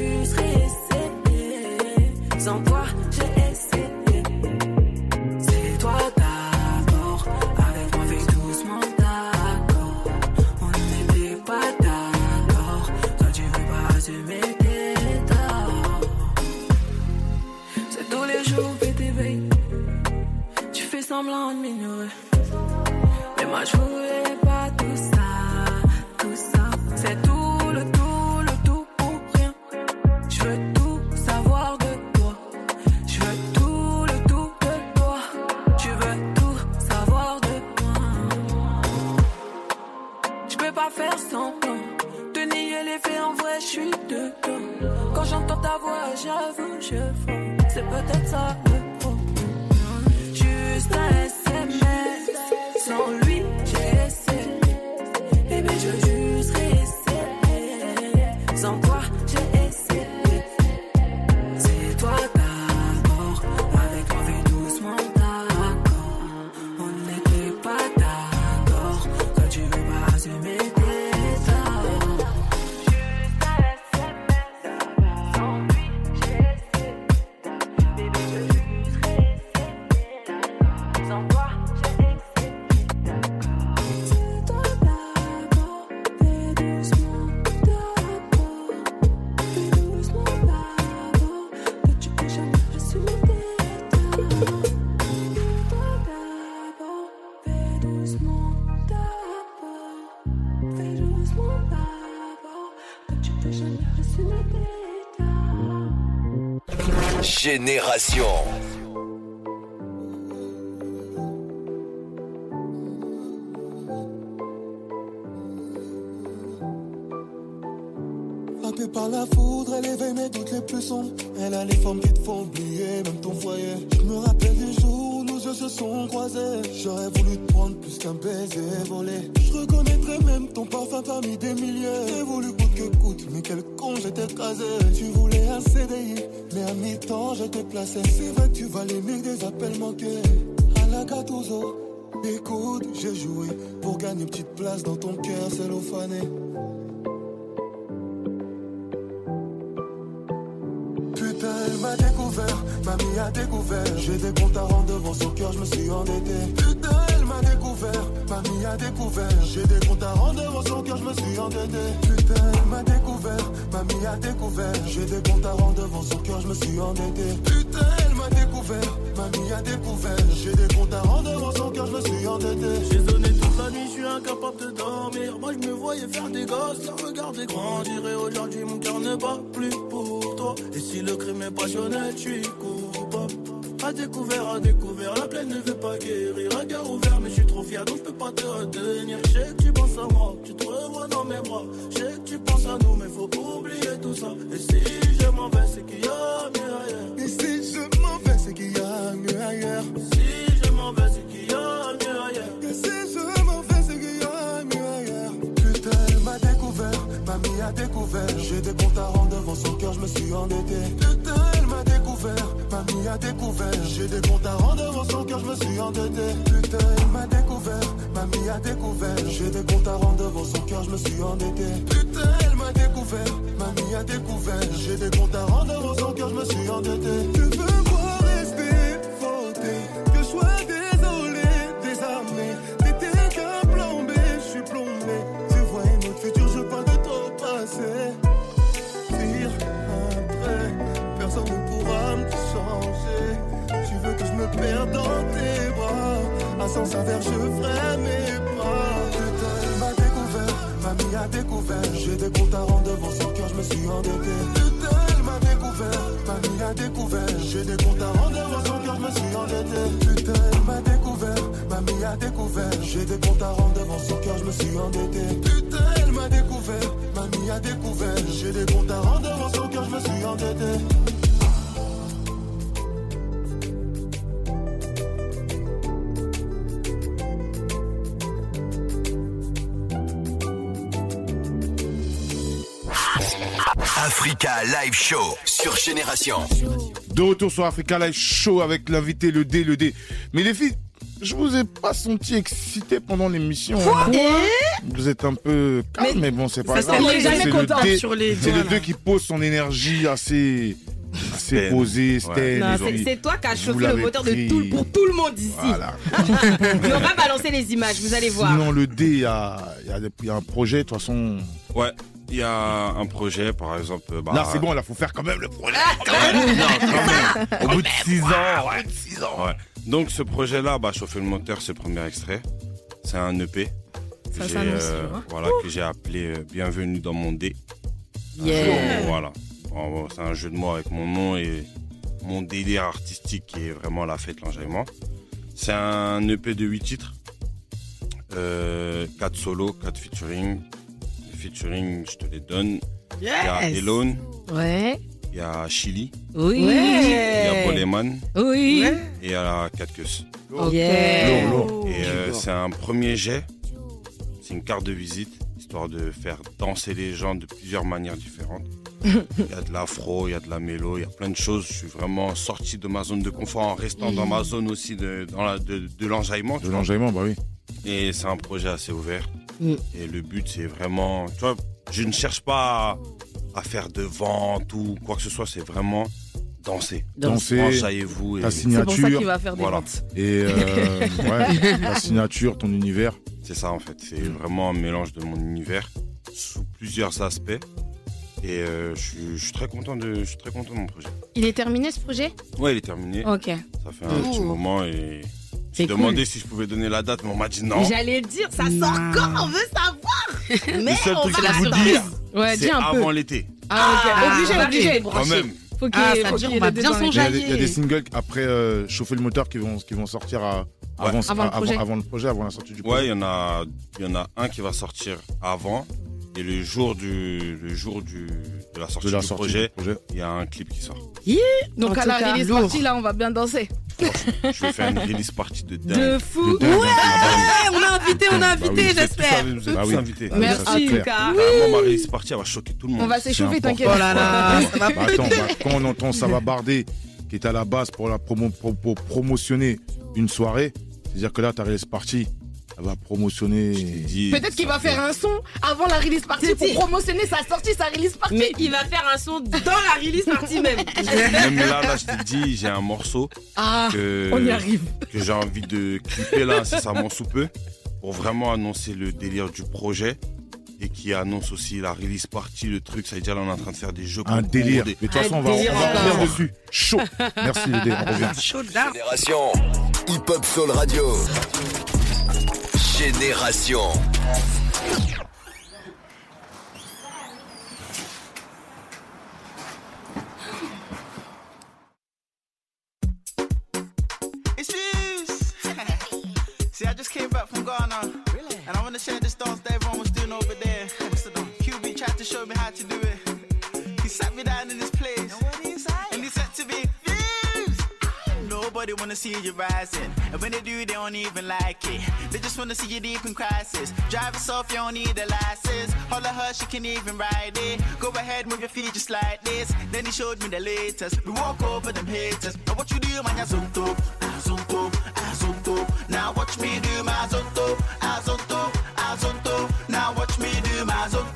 Jours que t'éveilles. Tu fais semblant de m'ignorer. Mais moi, je voulais Génération. Je reconnaîtrais même ton parfum parmi des milliers. J'ai voulu coûte que coûte, mais quel con j'étais écrasé. Tu voulais un CDI, mais à mi-temps je t'ai placé. C'est vrai que tu valais mieux que des appels manqués. À la Gattuso. Écoute, j'ai joué pour gagner une petite place dans ton cœur cellophané. Mamie a découvert. J'ai des comptes à rendre devant son cœur, je me suis endetté. Putain, elle m'a découvert, mamie a découvert. J'ai des comptes à rendre devant son cœur, je me suis endetté. Putain, elle m'a découvert, mamie a découvert. J'ai des comptes à rendre devant son cœur, je me suis endetté. Putain, elle m'a découvert, mamie a découvert. J'ai des comptes à rendre devant son cœur, je me suis endetté. J'ai zoné toute la nuit, je suis incapable de dormir. Moi je me voyais faire des gosses, la regarder grandir. Et aujourd'hui mon cœur ne bat plus pour toi. Et si le crime est passionnel, je suis coupable. À découvert, à découvert, la plaine ne veut pas guérir. Regard ouvert, mais je suis trop fier, donc je peux pas te retenir. Je sais que tu penses à moi, tu te revois dans mes bras. Je sais que tu penses à nous, mais faut pas oublier tout ça. Et si je m'en vais, c'est qu'il y a mieux ailleurs. Et si je m'en vais, c'est qu'il y a mieux ailleurs. Si je m'en vais, c'est qu'il y a mieux ailleurs. Et si je m'en vais, c'est qu'il y a mieux ailleurs. Putain, elle m'a découvert, mamie a découvert. J'ai des comptes à rendre devant son cœur, je me suis endetté. Putain, elle m'a découvert, mamie a découvert. J'ai des comptes à rendre devant son cœur, je me suis endetté. Putain, elle m'a découvert, mamie a découvert. J'ai des comptes à rendre devant son cœur, je me suis endetté. Putain, elle m'a découvert, mamie a découvert. J'ai des comptes à rendre devant son cœur, je me suis endetté. Sens inverse, je ferai mes pas. Putain, m'a découvert, mamie a découvert. J'ai des comptes à rendre devant son cœur, je me suis endetté. Putain, m'a découvert, mamie a découvert. J'ai des comptes à rendre devant son cœur, je me suis endetté. Putain, m'a découvert, mamie a découvert. J'ai des comptes à rendre devant son cœur, je me suis endetté. Putain, m'a découvert, mamie a découvert. J'ai des comptes à rendre devant son cœur, je me suis endetté. Africa Live Show sur Génération. De retour sur Africa Live Show avec l'invité le D, le D. Mais les filles, je vous ai pas senti excité pendant l'émission. Hein. Vous êtes un peu calme, mais, bon, c'est pas grave. c'est le content D- sur les C'est doigts, le 2 qui pose son énergie assez, Ouais. C'est- puis, c'est toi qui as chauffé le moteur de tout, pour tout le monde ici. Voilà. On va balancer les images, vous allez voir. Sinon, le D, il y a, il y a des- il y a un projet, de toute façon. Ouais, il y a un projet, par exemple. Bah, Là, c'est bon, là, faut faire quand même le projet. Non, quand même. Au bout de 6 ans, ouais. 6 ans. Ouais. Donc ce projet-là, bah, chauffer le moteur, c'est le premier extrait. C'est un EP. que Ça euh, hein. Voilà, que j'ai appelé euh, Bienvenue dans mon D. Un Yeah. jeu de mots, voilà. Bon, bon, c'est un jeu de mots avec mon nom et mon délire artistique qui est vraiment la fête, l'enjaillement. C'est un EP de 8 titres. Euh, 4 solos, 4 featuring. Featuring, je te les donne. Il y a. Elone. Ouais. Il y a Chili. Oui. Il y a. Boleman. Oui. Et il y a Catcus. Ok. Yeah. Lourd, lourd. Et euh, c'est un premier jet. C'est une carte de visite, histoire de faire danser les gens de plusieurs manières différentes. Il y a de l'afro, il y a de la mélo, il y a plein de choses. Je suis vraiment sorti de ma zone de confort en restant dans ma zone aussi de, dans la, de, de l'enjaillement. De l'enjaillement, bah oui. Et c'est un projet assez ouvert. Mm. Et le but, c'est vraiment. Tu vois, je ne cherche pas à, à faire de vente ou quoi que ce soit, c'est vraiment danser. Danser, Enjaillez-vous. ta et- signature. Voilà. Et euh, ouais, ta signature, ton univers. C'est ça en fait, c'est vraiment un mélange de mon univers sous plusieurs aspects. Et euh, je, suis, je suis très content de, je suis très content de mon projet. Il est terminé ce projet? Ouais, il est terminé. Ok. Ça fait un petit moment et J'ai demandé cool. si je pouvais donner la date, mais on m'a dit non. J'allais dire, ça sort quand? On veut savoir. Mais Le seul on truc va que je vous dis, Ouais, dis C'est un peu. avant l'été. Ah, ok. Ah, obligé, obligé. Quand même. Faut qu'il Ah, faut dire qu'il on va bien Il y, a des, il y a des singles après euh, chauffer le moteur qui vont, qui vont sortir à- avant, Avant le avant- projet. avant le projet, avant la sortie du Ouais, projet. il y en a, il y en a un qui va sortir avant. Et le jour du, le jour du, de la sortie De la du sortie projet, du projet. il y a un clip qui sort. Donc En à la cas, release lourd. party, là, on va bien danser. Je vais faire une release party de dingue. De fou. De dingue. Ouais, on a invité, on a Bah oui, invité, vous êtes tous j'espère. invités, Vous êtes Bah tous oui. invités. Ah ça, Merci. c'est En tout clair. cas. Vraiment, ma release party, elle va choquer tout le monde. On va s'échauffer, t'inquiète. Oh là là, ça va Bah, attends, bah, quand on entend Sava Bardé qui est à la base pour, la promo, pour, pour promotionner une soirée, c'est-à-dire que là, ta release party, elle va promotionner. Peut-être qu'il va faire un son avant la release party pour promotionner sa sortie, sa release party. Mais il va faire un son dans la release party même. Même là, là, je te dis, j'ai un morceau Ah, que, on y arrive. que j'ai envie de clipper là, incessamment sous peu, pour vraiment annoncer le délire du projet et qui annonce aussi la release party, le truc. Ça veut dire là, on est en train de faire des jeux. Un délire. des- Mais de toute façon, on va, on va revenir dessus. Chaud. Merci, Dédé. On revient. Chaud là. Génération Hip Hop Soul Radio. Génération. It's Fuse. See, I just came back from Ghana. Really? And I want to share this dance wanna see you rising. And when they do, they don't even like it. They just wanna see you deep in crisis. Drive yourself, you don't need a license. Holler her, she can even ride it. Go ahead, move your feet just like this. Then he showed me the latest. We walk over them haters. Now what you do, man, ya zonto, azonto, azonto. Now watch me do my zonto, azonto, azonto. Now watch me do my zonto,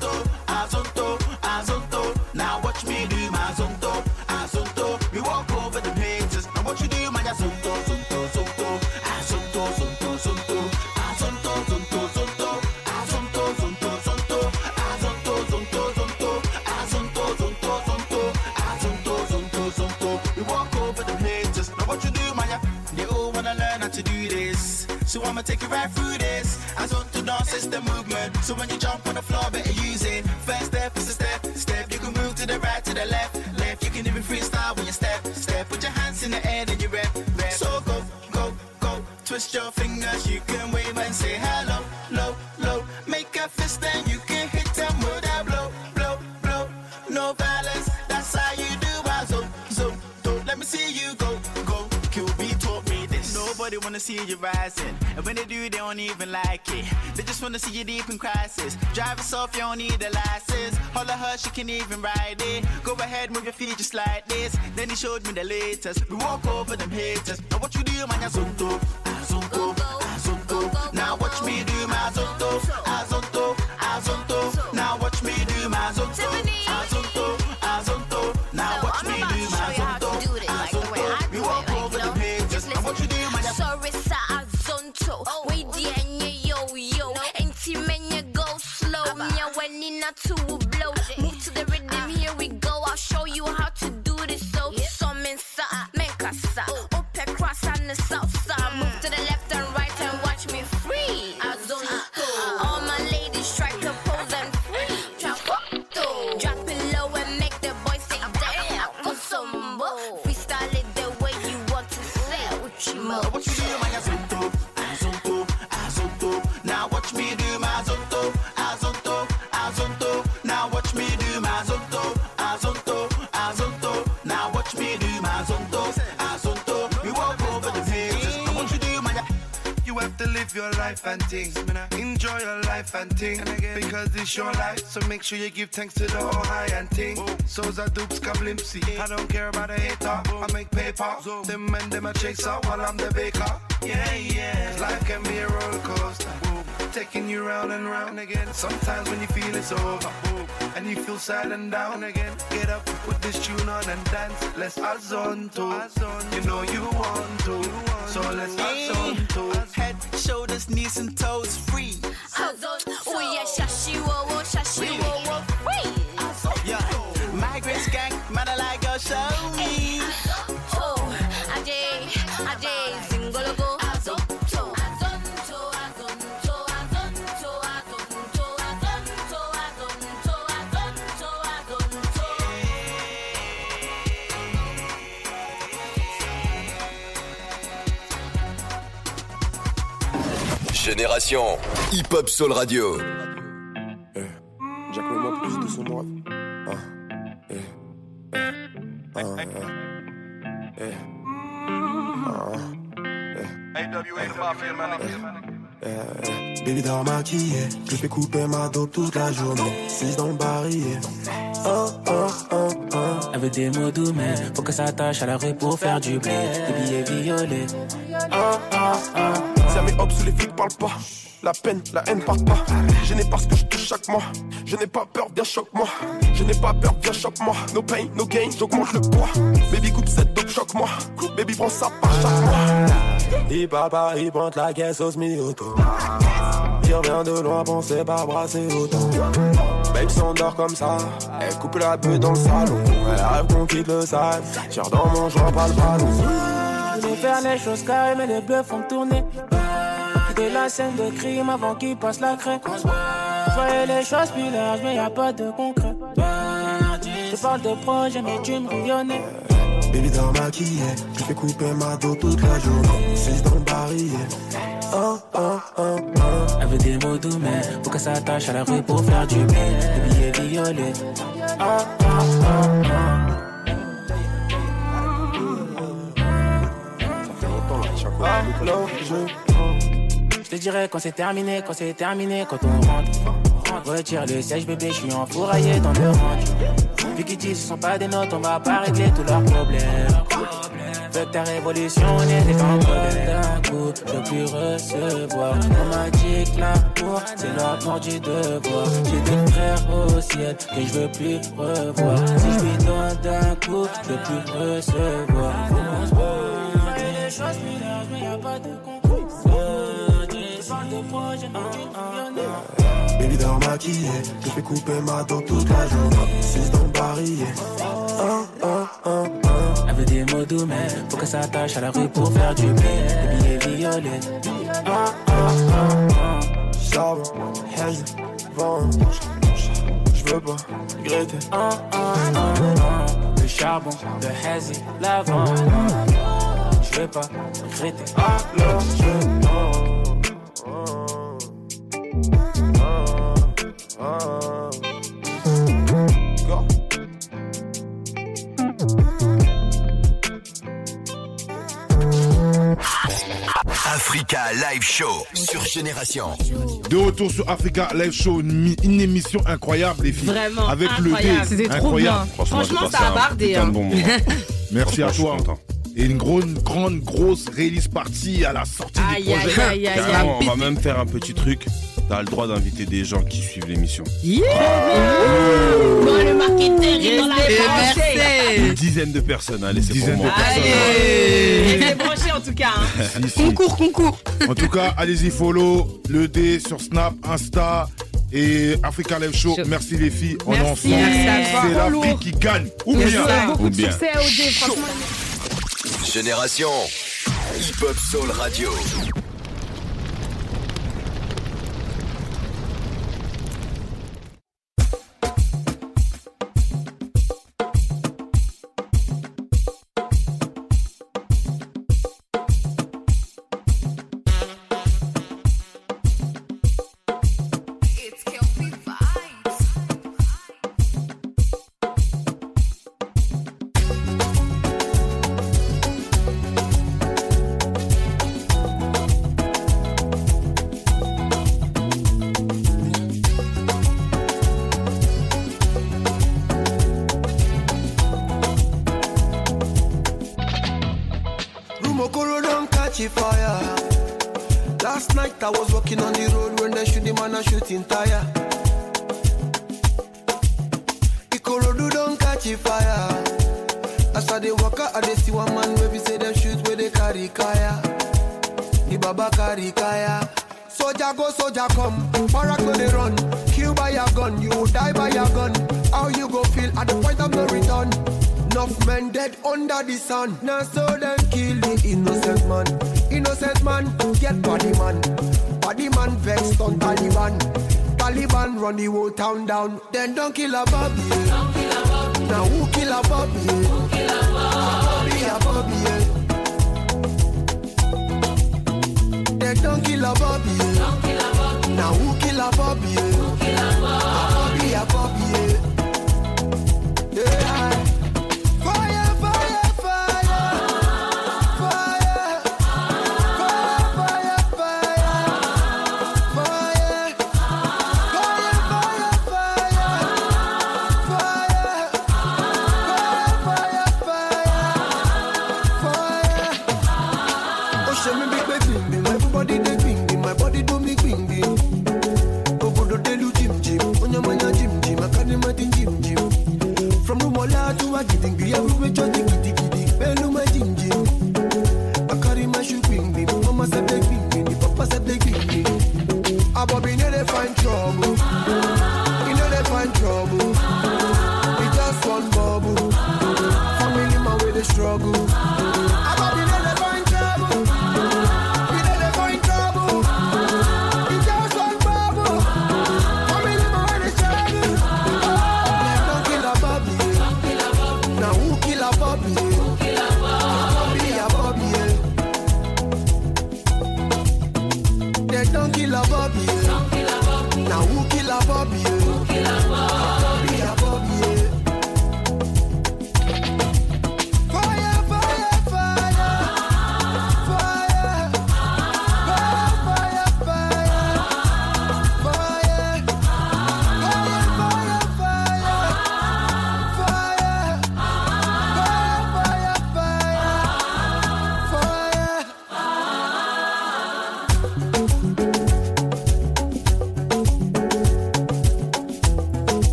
right through this. As on to dance is the movement. So when you jump on the floor, better use it. First step is a step, step. You can move to the right, to the left, left. You can even freestyle when you step, step. Put your hands in the air, then you rap, rap. So go, go, go. Twist your fingers, you can wave and say hello, low, low. Make a fist, then you can hit them with that blow, blow, blow. No balance, that's how you do. I zo, zo, Don't Let me see you go, go. QB taught me this. Nobody wanna see you rising, and when they do, they don't even like it. They just wanna see you deep in crisis. Drive yourself, you don't need a license. Holler her, she can even ride it. Go ahead, move your feet just like this. Then he showed me the latest. We walk over them haters. Now what you do, man, ya zonto, azonto, azonto. Now watch me do things. Enjoy your life and things. Because it's your life, so make sure you give thanks to the all high and thing. So's a dupes kablimpsy. I don't care about a hater. I make paper. Them and them a chaser while I'm the baker. Yeah, yeah. Life can be a roller coaster. Taking you round and round again. Sometimes when you feel it's over. And you feel sad and down again. Get up, put this tune on and dance. Let's azonto. You know you want to. So let's azonto. Head, shoulders, knees and toes free. Azonto. Oh yeah, shashi wo wo, shashi wo wo, free. Génération Hip Hop Soul Radio. Jack, mets-moi plus de son droit. Ah, eh, eh, ah, eh, eh, ah, eh, eh, Baby dort maquillé, je fais couper ma dope toute la journée. 6 dans le barillet. Oh, oh, oh, oh. Elle veut des mots doux, mais faut que ça attache à la rue pour faire du blé. Des billets violets. Si sous les flics parlent pas. La peine, la haine part pas. Je n'ai pas ce que je touche chaque mois. Je n'ai pas peur, viens choque-moi. Je n'ai pas peur, viens choque-moi. No pain, no gain, j'augmente le poids. Baby coupe cette dope, choque-moi. Baby prends ça par chaque mois. Il papa, il pointe la caisse au semi-auto. Il revient de loin, pensez pas brasser autant. Babe s'endort comme ça, elle coupe la pute dans le salon. Elle rêve qu'on quitte le sale, tire dans mon joint, pas le ballon. Je vais faire les choses carrées, mais les bleus font tourner. Quitter la scène de crime avant qu'il passe la craie. Je voyais les choses plus larges, mais y a pas de concret. Je parle de projet, mais tu me reviennais. Baby dans maquillé, je fais couper ma dos toute la journée. 6 dans le barillet. Oh, oh, oh, oh. Elle veut des mots doux, mais faut que ça attache à la rue pour faire du bien. Des billets violets. Oh, oh, oh, oh. Je te dirais quand c'est terminé, quand c'est terminé, quand on rentre. Retire le siège, bébé, je suis enfouraillé dans le range. Vu qu'ils disent ce sont pas des notes, on va pas régler tous leurs problèmes. Veux que ta révolution n'était problème d'un coup, je plus recevoir. On m'a dit que l'amour, c'est l'ordre du devoir. J'ai des frères au ciel que je veux plus revoir. Si je lui donne d'un coup, je plus recevoir. Parle. Les choses mais pas de. De projet, tu te reviens. Baby dort maquillé, je fais couper ma dos toute la journée. 6 dans oh. Elle veut des mots doux, mais faut que ça attache à la rue pour faire du bien. Des billets violets. Oh. Charbon, haze, vent. Je veux pas regretter. Le charbon, le hazy, l'avant. Je veux pas regretter. Alors je Go. Africa Live Show sur Génération. De retour sur Africa Live Show, une, mi- une émission incroyable, les filles. Vraiment Avec incroyable. le. C'était trop incroyable. bien. Franchement, ça a bardé, hein. bon. Merci à toi. Et une grande, grande, grosse release party à la sortie Aïe, du projet. aïe, aïe, aïe, aïe. Carrément, on va même faire un petit truc. T'as le droit d'inviter des gens qui suivent l'émission. Yeah Bon, le marketeur est dans la. Une dizaine de personnes, allez, c'est pour moi. Il est branché en tout cas. hein. Si, si. Concours, concours. En tout cas, allez-y, follow le D sur Snap, Insta et Africa Live Show. Merci les filles, on est Merci. ensemble. Merci à toi. C'est la fille qui gagne. Ou Bien. Beaucoup Ou de bien. succès au dé, franchement. Génération Hip Hop Soul Radio.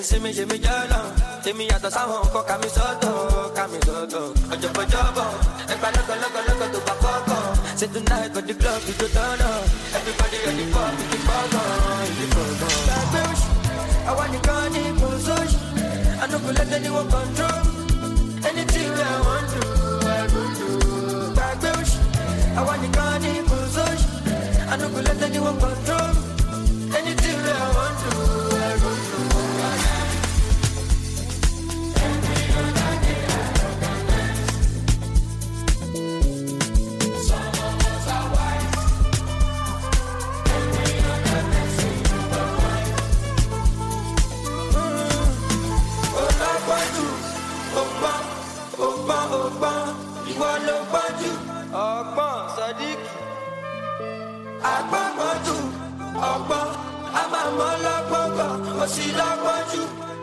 ń sinmi ṣe mi jọ́nà èmi yàtọ̀ sáwọn nǹkan kà mí sọ́tọ̀ kà mí sọ́tọ̀ ọ̀jọ̀bọ̀jọ̀bọ̀ ẹgbà lọ́gọ̀lọ́gọ̀lọ́gọ̀ tó bá kọ́kọ̀ ṣe tún náà ẹ̀kọ́ di club tó tọ́nà everybody on the pop kọ́kàn kọ́kàn. gbàgbé oṣù àwa nìkan ní anukulẹ́tẹ̀ ni wọ́n I wan do I go do. gbàgbé oṣù àwa nìkan ní anukulẹ́tẹ̀ ni wọ́n.